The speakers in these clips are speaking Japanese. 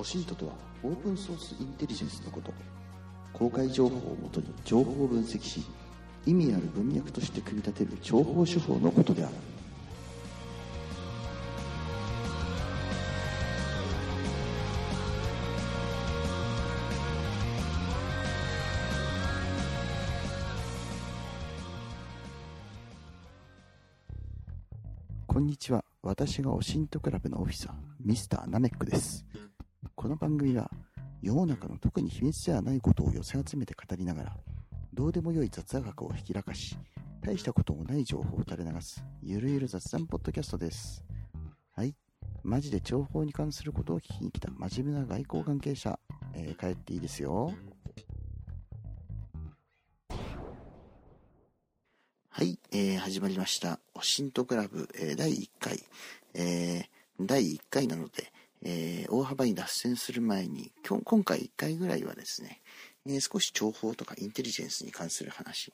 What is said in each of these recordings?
オシントとはオープンソースインテリジェンスのこと。公開情報をもとに情報を分析し意味ある文脈として組み立てる情報手法のことである。こんにちは。私がオシントクラブのオフィサーミスターナメックです。この番組は世の中の特に秘密ではないことを寄せ集めて語りながらどうでもよい雑学をひきらかし大したこともない情報を垂れ流すゆるゆる雑談ポッドキャストです。はい。マジで情報に関することを聞きに来た真面目な外交関係者、えー帰っていいですよ。はい、えー始まりました。オシントクラブ、えー第1回、えー第1回なので、えー大幅に脱線する前に、今今回1回ぐらいはですね、えー少し情報とかインテリジェンスに関する話、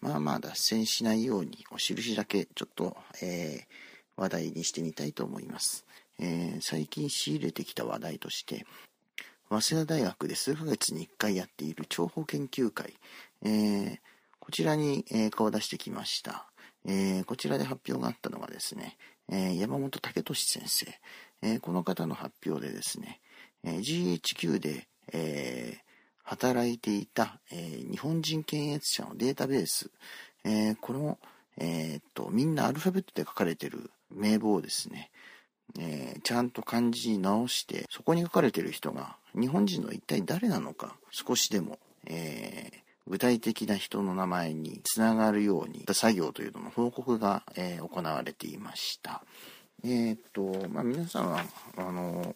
まあまあ脱線しないように、お印だけちょっと、えー話題にしてみたいと思います。え最近仕入れてきた話題として、早稲田大学で数ヶ月に1回やっている諜報研究会、えこちらに、え顔を出してきました。えこちらで発表があったのがですね、え山本武俊先生、えーこの方の発表でですね、えー GHQ で、えー働いていた、えー日本人検閲者のデータベース、えーこの、えーっと、みんなアルファベットで書かれてる名簿をですね、えーちゃんと漢字に直して、そこに書かれてる人が日本人の一体誰なのか、少しでも、えー具体的な人の名前につながるように作業というのの報告が、えー行われていました。えーっと、まあ、皆さんは、あの、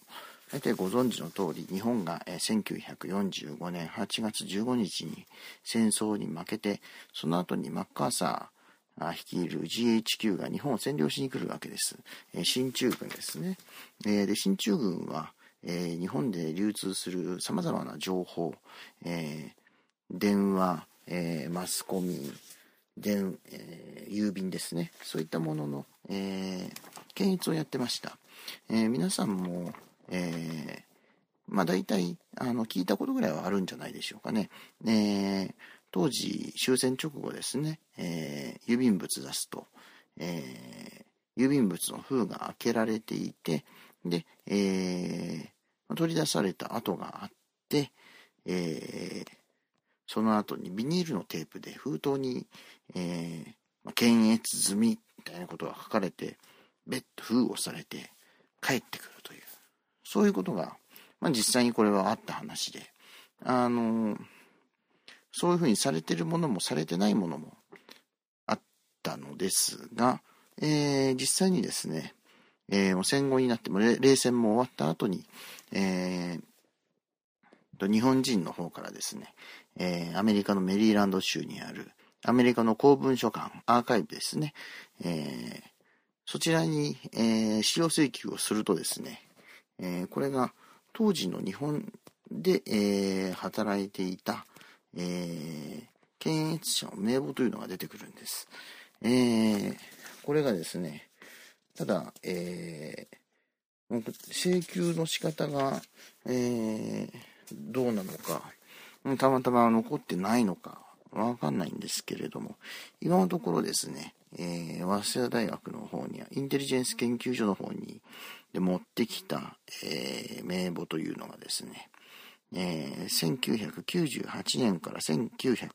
大体ご存知の通り、日本が1945年8月15日に戦争に負けて、その後にマッカーサー率いる GHQ が日本を占領しに来るわけです。え進駐軍ですね。で、進駐軍は、日本で流通する様々な情報、電話、マスコミ、電、えー郵便ですね。そういったものの、えー検閲をやってました。えー皆さんも、えーまあ大体、あの、聞いたことぐらいはあるんじゃないでしょうかね。え当時、終戦直後ですね、え郵便物出すと、え郵便物の封が開けられていて、で、えー取り出された跡があって、えその後にビニールのテープで封筒に、えー検閲済みみたいなことが書かれて、別途封をされて帰ってくるという、そういうことが、まあ実際にこれはあった話で、あのーそういうふうにされてるものもされてないものもあったのですが、えー実際にですね、えー戦後になっても、冷戦も終わった後に、えー日本人の方からですね、えーアメリカのメリーランド州にあるアメリカの公文書館、アーカイブですね、えーそちらに、えー資料請求をするとですね、えーこれが当時の日本で、えー働いていた、えー検閲者の名簿というのが出てくるんです。えーこれがですね、ただ、えー請求の仕方が、えーどうなのか、たまたま残ってないのか、わかんないんですけれども、今のところですね、えー早稲田大学の方には、インテリジェンス研究所の方にで持ってきた、えー名簿というのがですね、えー1998年から1900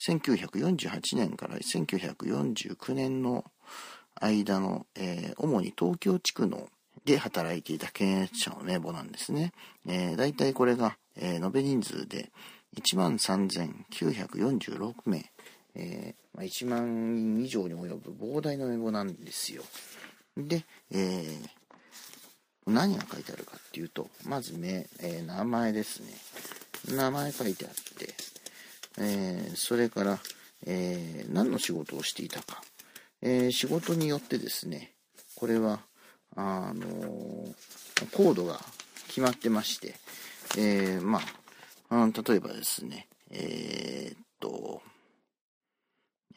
1948年から1949年の間の、えー主に東京地区ので働いていた検閲者の名簿なんですね。えー、大体これが、えー延べ人数で1万3946名、えーまあ、1万人以上に及ぶ膨大な名簿なんですよ。で、えー何が書いてあるかっていうと、まず名、えー名前ですね。名前書いてあって、えーそれから、えー何の仕事をしていたか。えー仕事によってですね、これは、あのコードが決まってまして、えーまあ、うん例えばですね、えーっと、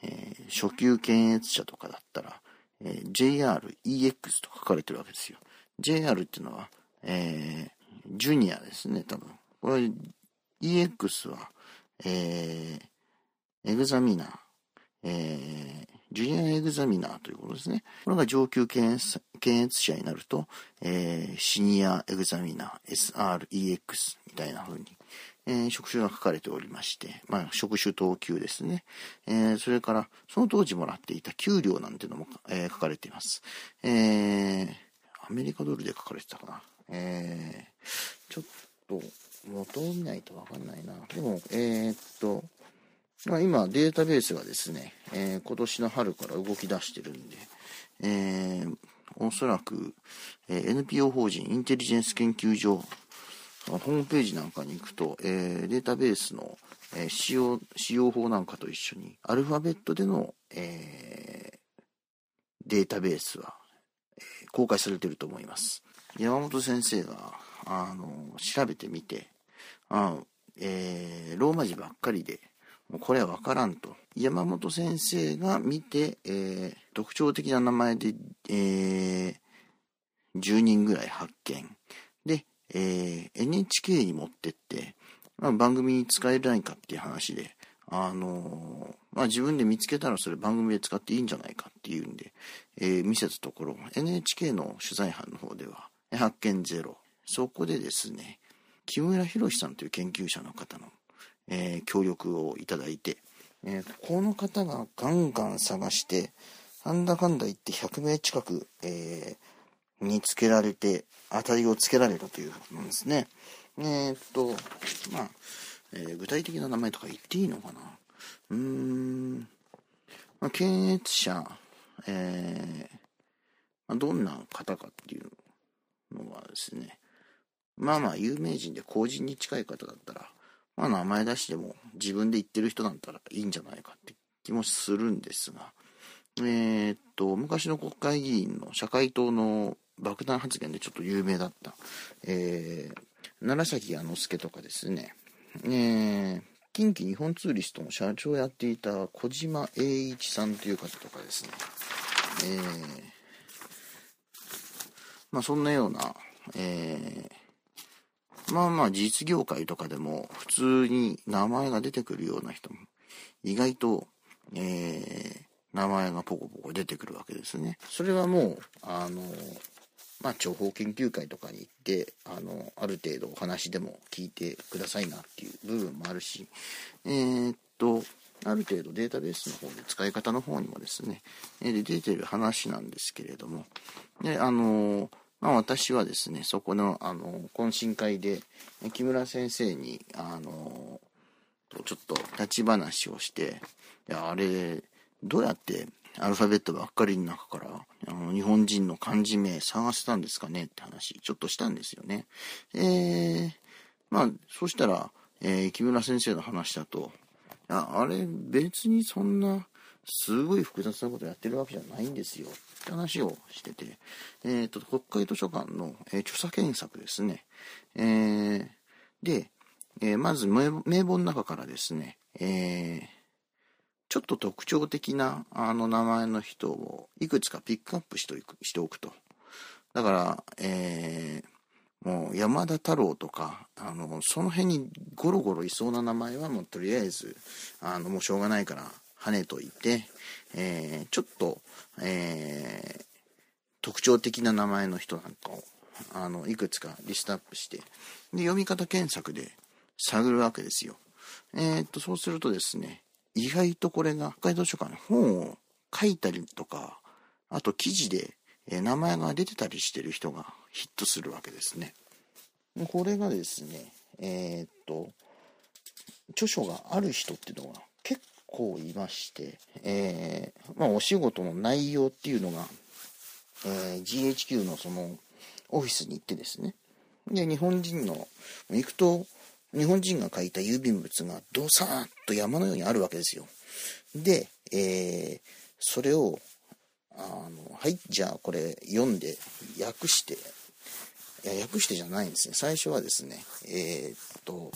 えー初級検閲者とかだったら、えー JREX と書かれてるわけですよ。JR っていうのは、えージュニアですね、多分。これ、EX は、えー、エグザミナー、えー、ジュニアエグザミナーということですね。これが上級検閲検閲者になると、えー、シニアエグザミナー、SREX みたいな風に、えー、職種が書かれておりまして、まあ、職種等級ですね。えー、それから、その当時もらっていた給料なんてのも、えー、書かれています。えー、アメリカドルで書かれてたかな。えー、ちょっと、元を見ないとわかんないな。でも、えー、っと、まあ、今、データベースがですね、えー、今年の春から動き出してるんで、えー、おそらく、えー、NPO 法人インテリジェンス研究所ホームページなんかに行くと、えー、データベースの、えー、使用、使用法なんかと一緒に、アルファベットでの、えー、データベースは、え、公開されてると思います。山本先生が、あの、調べてみて、あえ、ローマ字ばっかりで、もうこれはわからんと。山本先生が見て、え、特徴的な名前で、え、10人ぐらい発見。えー、NHK に持ってって、まあ、番組に使えないかっていう話で、あのー、まあ、自分で見つけたらそれ番組で使っていいんじゃないかっていうんで、えー、見せたところ、NHK の取材班の方では、発見ゼロ。そこでですね、木村博さんという研究者の方の、えー、協力をいただいて、え、この方がガンガン探して、なんだかんだ言って100名近く、えー、につけられて、当たりをつけられたということなんですね。えー、っと、まあ、えー、具体的な名前とか言っていいのかな？うーん、まあ、検閲者、えー、ま、どんな方かっていうのはですね、まあまあ有名人で公人に近い方だったら、まあ名前出しても自分で言ってる人だったらいいんじゃないかって気もするんですが、えー、っと、昔の国会議員の社会党の爆弾発言でちょっと有名だった、えー、奈良崎彌之助とかですね、えー、近畿日本ツーリストの社長をやっていた小島栄一さんという方とかですね、えー、まあそんなような、えー、まあまあ実業界とかでも普通に名前が出てくるような人も意外と、えー、名前がポコポコ出てくるわけですね。それはもう、あの、まあ、情報研究会とかに行って、あの、ある程度お話でも聞いてくださいなっていう部分もあるし、えー、っと、ある程度データベースの方で使い方の方にもですね、で出てる話なんですけれども、で、あの、まあ私はですね、そこの、あの、懇親会で、木村先生に、あの、ちょっと立ち話をして、いや、あれ、どうやってアルファベットばっかりの中から、あの、日本人の漢字名探せたんですかねって話、ちょっとしたんですよね。えー、まあ、そしたら、えー、木村先生の話だと、ああれ、別にそんな、すごい複雑なことやってるわけじゃないんですよ。って話をしてて、えっ、ー、と、国会図書館の、えー、著作検索ですね。えー、で、えー、まず名簿の中からですね、えー、ちょっと特徴的なあの名前の人をいくつかピックアップしておくしておくと。だから、えー、もう山田太郎とか、あの、その辺にゴロゴロいそうな名前はもうとりあえず、あの、もうしょうがないから跳ねといて、えー、ちょっと、えー、特徴的な名前の人なんかを、あの、いくつかリストアップして、で、読み方検索で探るわけですよ。えー、っと、そうするとですね、意外とこれが、北海道図書館の本を書いたりとか、あと記事で、え名前が出てたりしてる人がヒットするわけですね。これがですね、えー、っと、著書がある人っていうのが結構いまして、えー、まあお仕事の内容っていうのが、えー、GHQ のそのオフィスに行ってですね、で、日本人の、行くと、日本人が書いた郵便物がどさーっと山のようにあるわけですよ。で、えー、それを、あの、はい、じゃあこれ読んで訳して、いや、訳してじゃないんですね。最初はですね、えー、っと、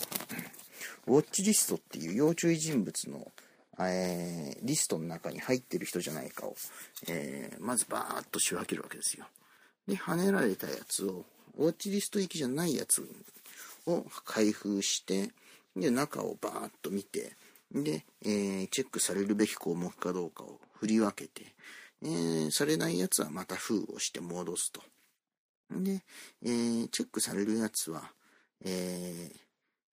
ウォッチリストっていう要注意人物の、えー、リストの中に入ってる人じゃないかを、えー、まずバーッと仕分けるわけですよ。で、跳ねられたやつを、ウォッチリスト行きじゃないやつを開封して、で、中をバーッと見て、で、えー、チェックされるべき項目かどうかを振り分けて、えー、されないやつはまた封をして戻すと。で、えー、チェックされるやつは、えー、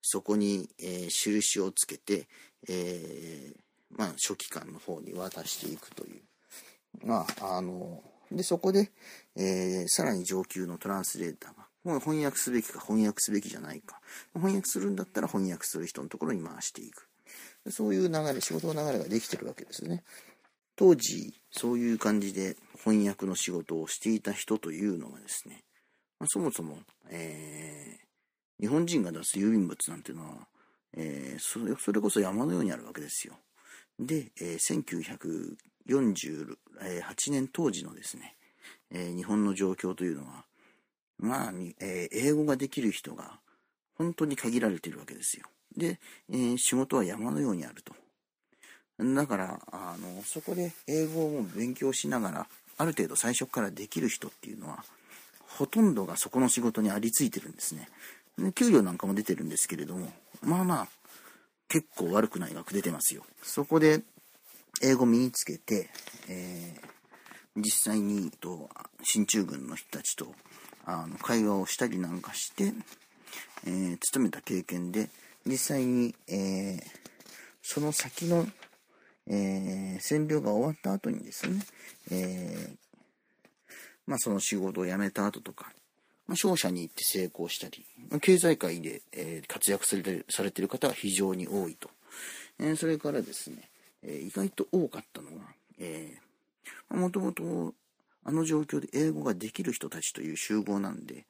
そこに、えー、印をつけて、えー、まあ、書記官の方に渡していくという。まあ、あの、で、そこで、えー、さらに上級のトランスレーターが、もう翻訳すべきか翻訳すべきじゃないか。翻訳するんだったら翻訳する人のところに回していく。そういう流れ、仕事の流れができてるわけですね。当時、そういう感じで翻訳の仕事をしていた人というのがですね、まあ、そもそも、えー、日本人が出す郵便物なんていうのは、えー、それそれこそ山のようにあるわけですよ。で、えー、1948年当時のですね、えー、日本の状況というのは、まあ、えー、英語ができる人が本当に限られているわけですよ。で、えー、仕事は山のようにあると。だから、あの、そこで英語を勉強しながら、ある程度最初からできる人っていうのは、ほとんどがそこの仕事にありついてるんですね。給料なんかも出てるんですけれども、まあまあ、結構悪くない額出てますよ。そこで、英語身につけて、えー、実際にと進駐軍の人たちとあの会話をしたりなんかして、えー、勤めた経験で実際に、えー、その先の、え占領が終わった後にですね、えまあ、その仕事を辞めた後とか、まあ、商社に行って成功したり、経済界で、え、活躍されてされている方は非常に多いと。え、それからですね、え、意外と多かったのは、えー、もともとあの状況で英語ができる人たちという集合なんで、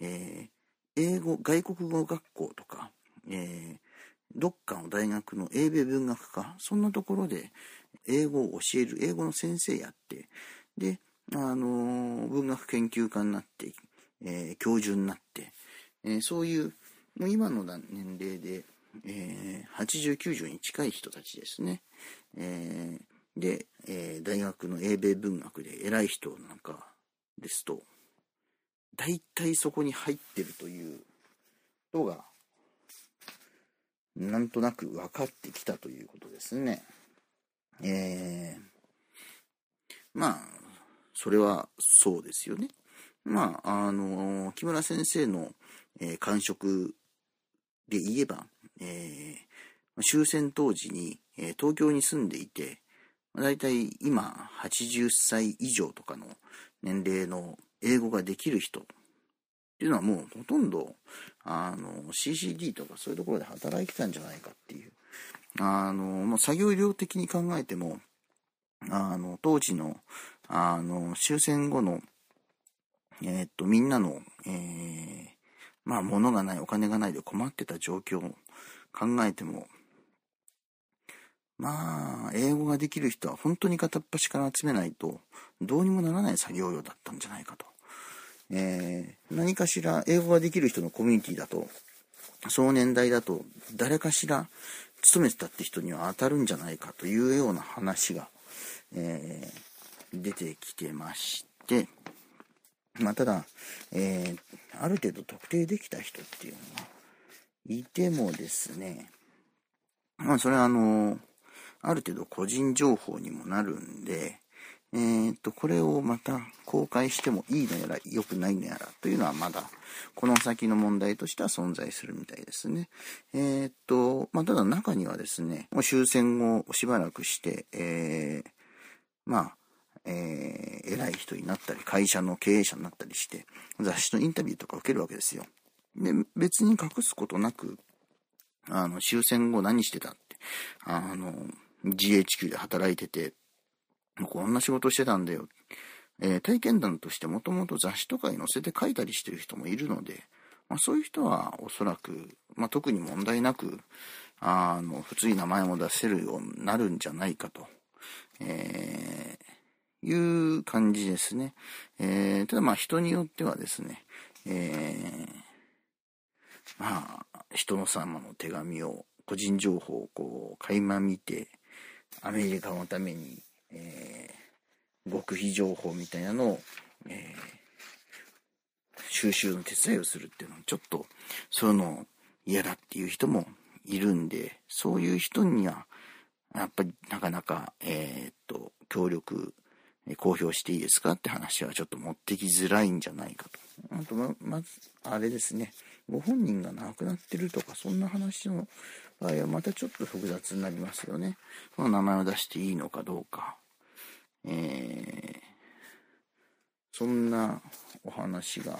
えー、英語、外国語学校とか、えー、どっかの大学の英米文学科、そんなところで英語を教える、英語の先生やって、で、あのー、文学研究家になって、えー、教授になって、えー、そういう、もう今の年齢で、えー、80、90に近い人たちですね。えー、で、えー、大学の英米文学で偉い人なんかですと、大体そこに入ってるということが、なんとなく分かってきたということですね。えー、まあ、それはそうですよね。まあ、あの、木村先生の、えー、感触で言えば、えー、終戦当時に、えー、東京に住んでいて、だいたい今80歳以上とかの年齢の英語ができる人っていうのはもうほとんどあの CCD とかそういうところで働いてたんじゃないかっていう。あの、まあ、作業量的に考えてもあの当時のあの終戦後のえー、っと、みんなの、えー、まあ、物がない、お金がないで困ってた状況を考えても、まあ、英語ができる人は本当に片っ端から集めないと、どうにもならない作業量だったんじゃないかと。えー、何かしら英語ができる人のコミュニティだと、その年代だと、誰かしら勤めてたって人には当たるんじゃないかというような話が、えー、出てきてまして、まあ、ただ、えー、ある程度特定できた人っていうのがいてもですね、まあ、それはあの、ある程度個人情報にもなるんで、えー、っと、これをまた公開してもいいのやら良くないのやらというのはまだ、この先の問題としては存在するみたいですね。えー、っと、まあ、ただ中にはですね、もう終戦後しばらくして、えー、まあ、えー、偉い人になったり、会社の経営者になったりして、雑誌のインタビューとか受けるわけですよ。で、別に隠すことなく、あの、終戦後何してたって、あの、GHQ で働いてて、こんな仕事してたんだよ。えー、体験談としてもともと雑誌とかに載せて書いたりしてる人もいるので、まあ、そういう人はおそらく、まあ、特に問題なく、あの、普通に名前も出せるようになるんじゃないかと。えーいう感じですね。えー、ただまあ人によってはですね、えー、まあ、人の様の手紙を、個人情報をこう、垣間見て、アメリカのために、えー、極秘情報みたいなのを、えー、収集の手伝いをするっていうのは、ちょっと、そういうの嫌だっていう人もいるんで、そういう人には、やっぱりなかなか、えー、っと、協力、公表していいですかって話はちょっと持ってきづらいんじゃないかと。あとま、まず、あれですね、ご本人が亡くなってるとか、そんな話の場合はまたちょっと複雑になりますよね。その名前を出していいのかどうか。えー、そんなお話が、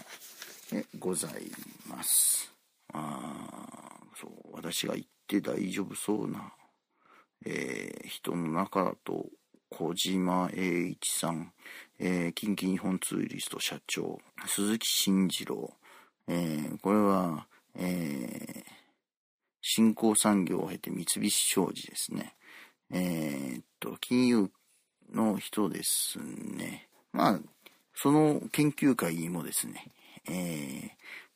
ね、ございます。あそう、私が言って大丈夫そうな、えー、人の中だと、小島栄一さん、えー、近畿日本ツーリスト社長、鈴木慎次郎、えー、これは、新興産業を経て三菱商事ですね。えー、っと、金融の人ですね。まあ、その研究会にもですね、えー、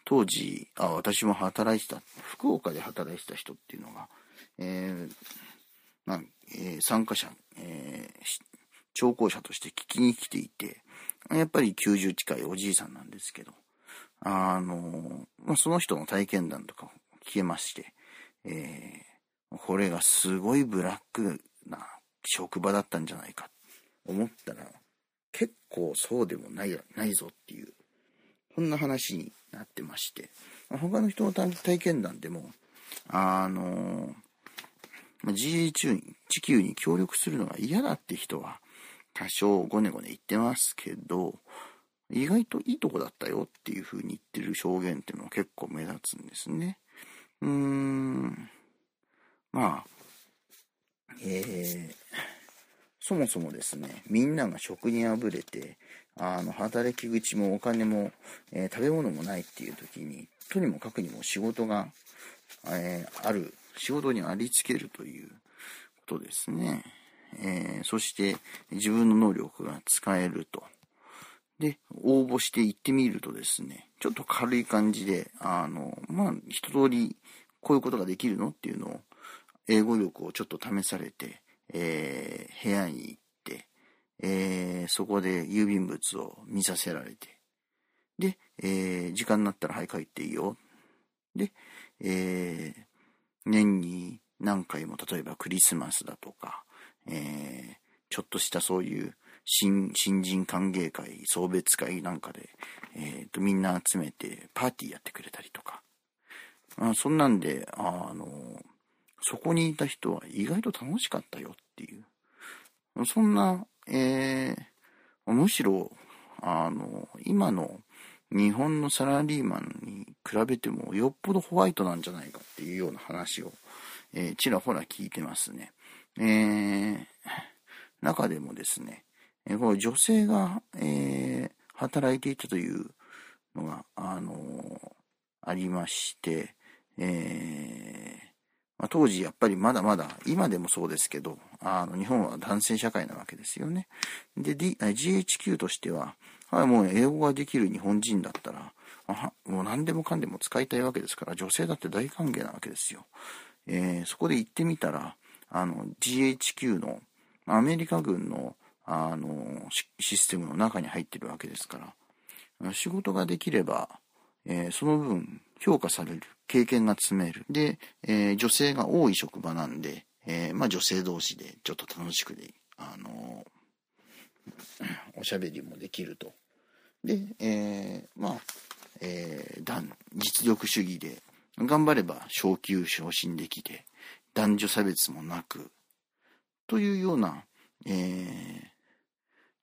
当時、あ、私も働いてた、福岡で働いてた人っていうのが、えー、まあ、えー、参加者、えー、聴講者として聞きに来ていて、やっぱり90近いおじいさんなんですけど、あの、まあ、その人の体験談とかを聞けまして、えー、これがすごいブラックな職場だったんじゃないか思ったら、結構そうでもないないぞっていう、そんな話になってまして、他の人の体験談でも、あの、GHQ に、地球に協力するのが嫌だって人は、多少ごねごね言ってますけど、意外といいとこだったよっていう風に言ってる証言っていうのは結構目立つんですね。うーん。まあ、えー、そもそもですね、みんなが食にあぶれて、あの、働き口もお金も、えー、食べ物もないっていう時に、とにもかくにも仕事が、えー、ある、仕事にありつけるということですね。えー、そして自分の能力が使えると。で、応募して行ってみるとですね、ちょっと軽い感じで、あの、まあ、一通りこういうことができるの？っていうのを、英語力をちょっと試されて、えー、部屋に行って、えー、そこで郵便物を見させられて、で、えー、時間になったらはい帰っていいよ。で、え、年に何回も例えばクリスマスだとか、え、ちょっとしたそういう新新人歓迎会、送別会なんかで、えーと、みんな集めてパーティーやってくれたりとか、あそんなんで、あの、そこにいた人は意外と楽しかったよっていう、そんな、えー、むしろ、あの、今の日本のサラリーマンに比べてもよっぽどホワイトなんじゃないかっていうような話を、えー、ちらほら聞いてますね。えー、中でもですね、え、この女性が、えー、働いていたというのが、あの、ありまして、えー、まあ、当時やっぱりまだまだ、今でもそうですけど、あの、日本は男性社会なわけですよね。で、D、GHQ としては、はい、もう英語ができる日本人だったら、もう何でもかんでも使いたいわけですから、女性だって大歓迎なわけですよ。えー、そこで行ってみたら、あの、GHQ の、アメリカ軍の、あの、システムの中に入ってるわけですから、仕事ができれば、えー、その分評価される、経験が積める。で、えー、女性が多い職場なんで、えー、まあ女性同士でちょっと楽しくで、あのおしゃべりもできると。で、えまあ、え実力主義で、頑張れば昇級昇進できて、男女差別もなく、というような、え、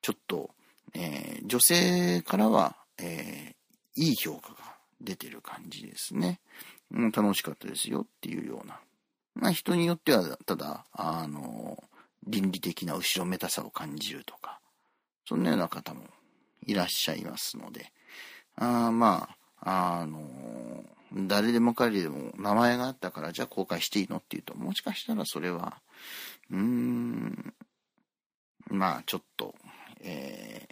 ちょっと、え、女性からは、え、いい評価が出てる感じですね。うん、楽しかったですよっていうような。まあ人によっては、ただ、あの、倫理的な後ろめたさを感じるとか、そんなような方もいらっしゃいますので、あまあ、あの、誰でも彼でも名前があったからじゃあ公開していいのっていうと、もしかしたらそれは、うーん、まあちょっと、え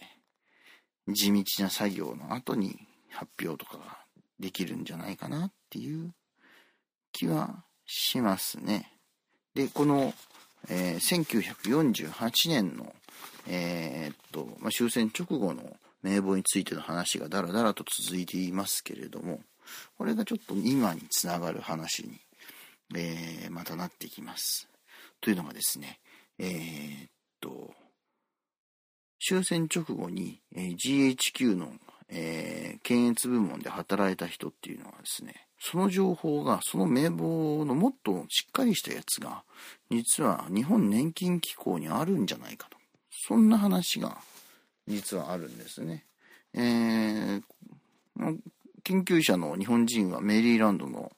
ー、地道な作業の後に発表とかができるんじゃないかなっていう気はしますね。で、この、えー、1948年の、えー、っと、まあ、終戦直後の名簿についての話がだらだらと続いていますけれども、これがちょっと今につながる話に、えー、またなってきます。というのがですね、えー、っと、終戦直後に、えー、GHQ の、えー、検閲部門で働いた人っていうのはですね、その情報が、その名簿のもっとしっかりしたやつが、実は日本年金機構にあるんじゃないかと。そんな話が、実はあるんですね。えー、研究者の日本人はメリーランドの、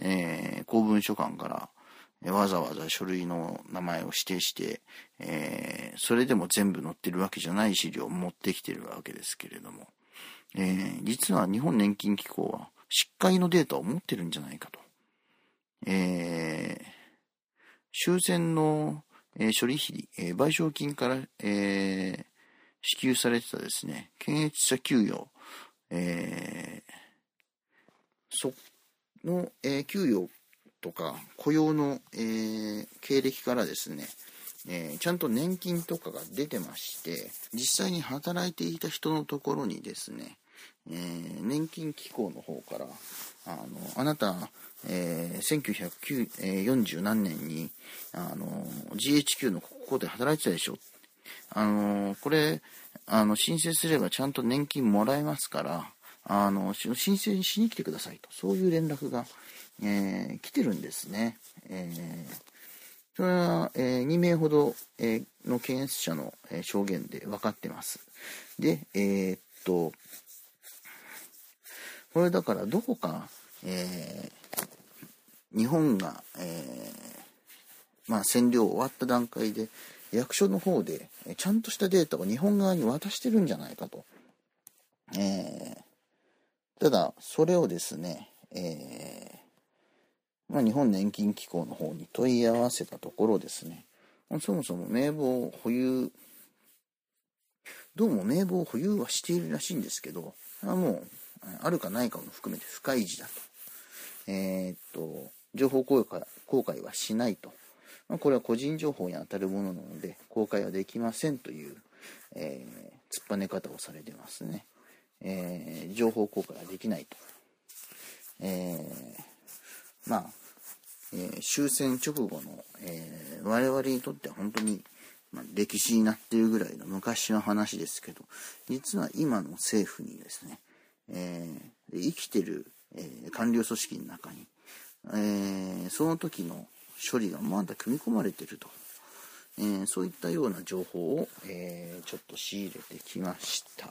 えー、公文書館から、わざわざ書類の名前を指定して、えー、それでも全部載ってるわけじゃない資料を持ってきてるわけですけれども、えー、実は日本年金機構は失海のデータを持ってるんじゃないかと。えー、終戦の、えー、処理費、えー、賠償金から、えー、支給されてたですね、検閲者給与、えー、その、えー、給与とか雇用の、えー、経歴からですね、えー、ちゃんと年金とかが出てまして、実際に働いていた人のところにですね、えー、年金機構の方から、あの、あなた、えー、1940何年に、あの、GHQ のここで働いてたでしょ？あの、これ、あの、申請すればちゃんと年金もらえますから、あの、申請しに来てくださいと。そういう連絡が、えー、来てるんですね。えー、それは、えー、2名ほど、えー、の検閲者の、えー、証言で分かってます。で、えー、っと、これだからどこか、えー、日本が、えー、まあ、占領終わった段階で、役所の方で、ちゃんとしたデータを日本側に渡してるんじゃないかと。えー、ただ、それをですね、え、ま、日本年金機構の方に問い合わせたところですね、そもそも名簿を保有、どうも名簿を保有はしているらしいんですけど、もうあるかないかも含めて不開示だと。えー、っと、情報公開公開はしないと。まあ、これは個人情報に当たるものなので、公開はできませんという、えー、突っぱね方をされてますね。えー、情報公開はできないと。えー、まあ、えー、終戦直後の、えー、我々にとっては本当に、まあ、歴史になっているぐらいの昔の話ですけど、実は今の政府にですね、えー、生きてる、えー、官僚組織の中に、えー、その時の処理がまだ組み込まれてると、えー、そういったような情報を、えー、ちょっと仕入れてきました。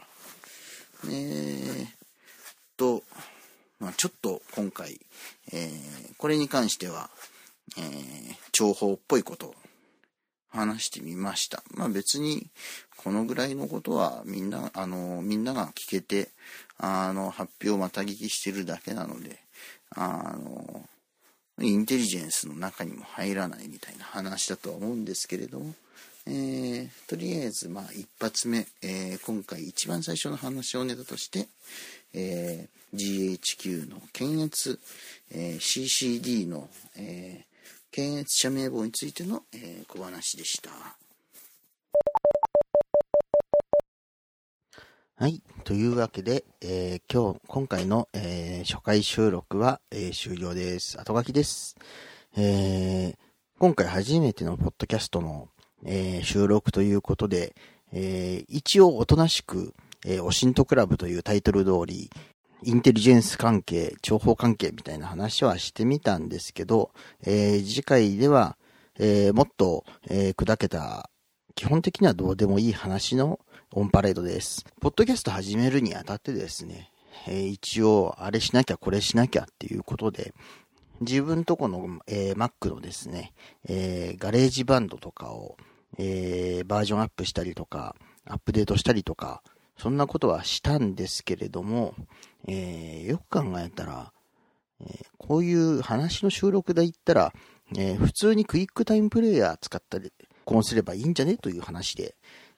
えー、と、まあ、ちょっと今回、えー、これに関しては、えー、情報っぽいことを話してみました。まあ別に、このぐらいのことはみんな、あの、みんなが聞けて、あの、発表をまた聞きしてるだけなので、あの、インテリジェンスの中にも入らないみたいな話だとは思うんですけれども、えー、とりあえず、まあ、一発目、えー、今回一番最初の話をネタとして、えー、GHQ の検閲、え CCD の、え検閲者名簿についての、え小話でした。はい。というわけで、えー、今日、今回の、えー、初回収録は、えー、終了です。後書きです。え今回初めてのポッドキャストの、え収録ということで、え一応おとなしく、えオシントクラブというタイトル通り、インテリジェンス関係、情報関係みたいな話はしてみたんですけど、え次回では、えもっと、え砕けた、基本的にはどうでもいい話のオンパレードです。ポッドキャスト始めるにあたってですね、えー、一応、あれしなきゃこれしなきゃっていうことで、自分とこの、えー、Mac のですね、えー、 GarageBand とかを、えー、バージョンアップしたりとか、アップデートしたりとか、そんなことはしたんですけれども、えー、よく考えたら、えー、こういう話の収録で言ったら、えー、普通に QuickTime Player 使ったり、こうすればいいんじゃね？という話で、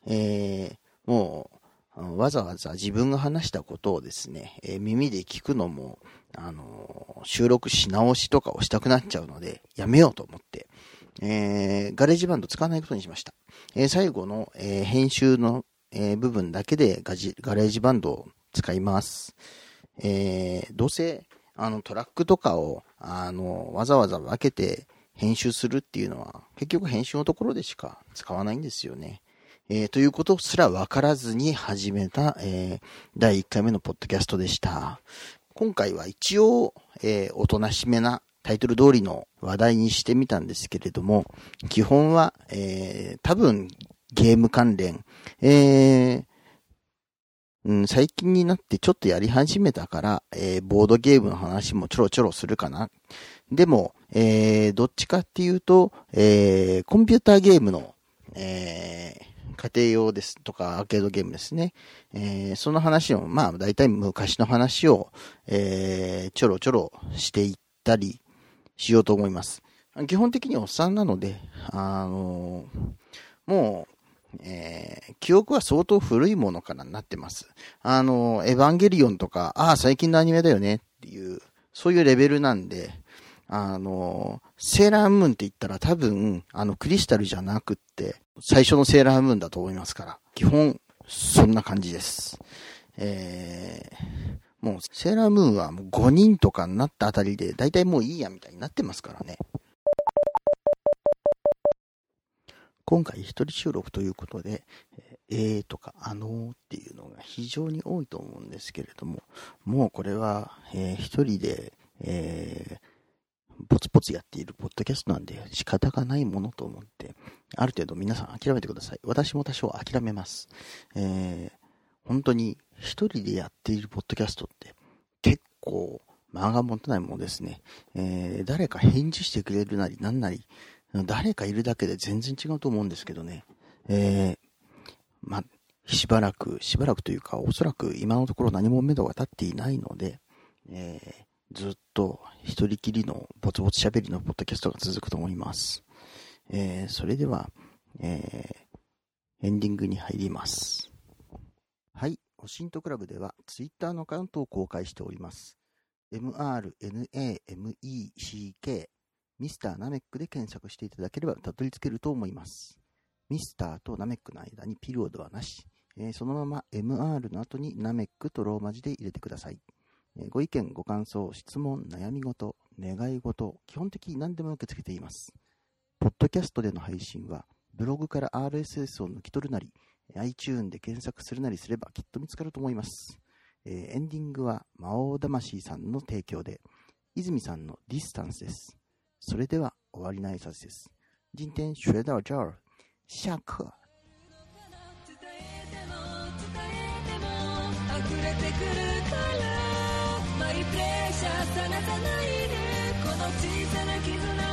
えー、もう、わざわざ自分が話したことをですね、えー、耳で聞くのも、あのー、収録し直しとかをしたくなっちゃうので、やめようと思って、えー、 GarageBand 使わないことにしました。えー最後の、えー編集の、えー部分だけでガジ GarageBand を使います。えーどうせ、あの、トラックとかを、あの、わざわざ分けて編集するっていうのは、結局編集のところでしか使わないんですよね。えーということすら分からずに始めた、えー第1回目のポッドキャストでした。今回は一応、えーおとなしめなタイトル通りの話題にしてみたんですけれども、基本は、えー多分ゲーム関連、えーうん、最近になってちょっとやり始めたから、えーボードゲームの話もちょろちょろするかな。でも、えーどっちかっていうと、えーコンピューターゲームの、えー家庭用ですとかアーケードゲームですね。えーその話を、まあ大体昔の話を、えーちょろちょろしていったりしようと思います。基本的におっさんなので、あのーもう、えー記憶は相当古いものからなってます。あのーエヴァンゲリオンとか、ああ、最近のアニメだよねっていう、そういうレベルなんで、あのセーラームーンって言ったら多分、あの、クリスタルじゃなくって、最初のセーラームーンだと思いますから、基本、そんな感じです。えー、もう、セーラームーンはもう5人とかになったあたりで、だいたいもういいやみたいになってますからね。今回一人収録ということで、え、えーとか、あのーっていうのが非常に多いと思うんですけれども、もうこれは、えー一人で、えーポツポツやっているポッドキャストなんで仕方がないものと思って、ある程度皆さん諦めてください。私も多少諦めます。えー本当に一人でやっているポッドキャストって結構間が持たないものですね。えー誰か返事してくれるなりなんなり、誰かいるだけで全然違うと思うんですけどね。えーま、しばらく、しばらくというか、おそらく今のところ何も目処が立っていないので、えーずっと一人きりのぼつぼつ喋りのポッドキャストが続くと思います。えーそれでは、えーエンディングに入ります。はい。オシントクラブではツイッターのアカウントを公開しております。MRNAMECK ミスターナメックで検索していただければたどり着けると思います。ミスターとナメックの間にピリオドはなし。えーそのまま MR の後にナメックとローマ字で入れてください。ご意見、ご感想、質問、悩み事、願い事、基本的に何でも受け付けています。ポッドキャストでの配信は、ブログから RSS を抜き取るなり、iTune で検索するなりすればきっと見つかると思います。えーエンディングは魔王魂さんの提供で、泉さんのディスタンスです。それでは終わりの挨拶です。今天学到这儿，下课。伝えても伝えても溢れてくるからマイプレッシャーさらさないでこの小さな絆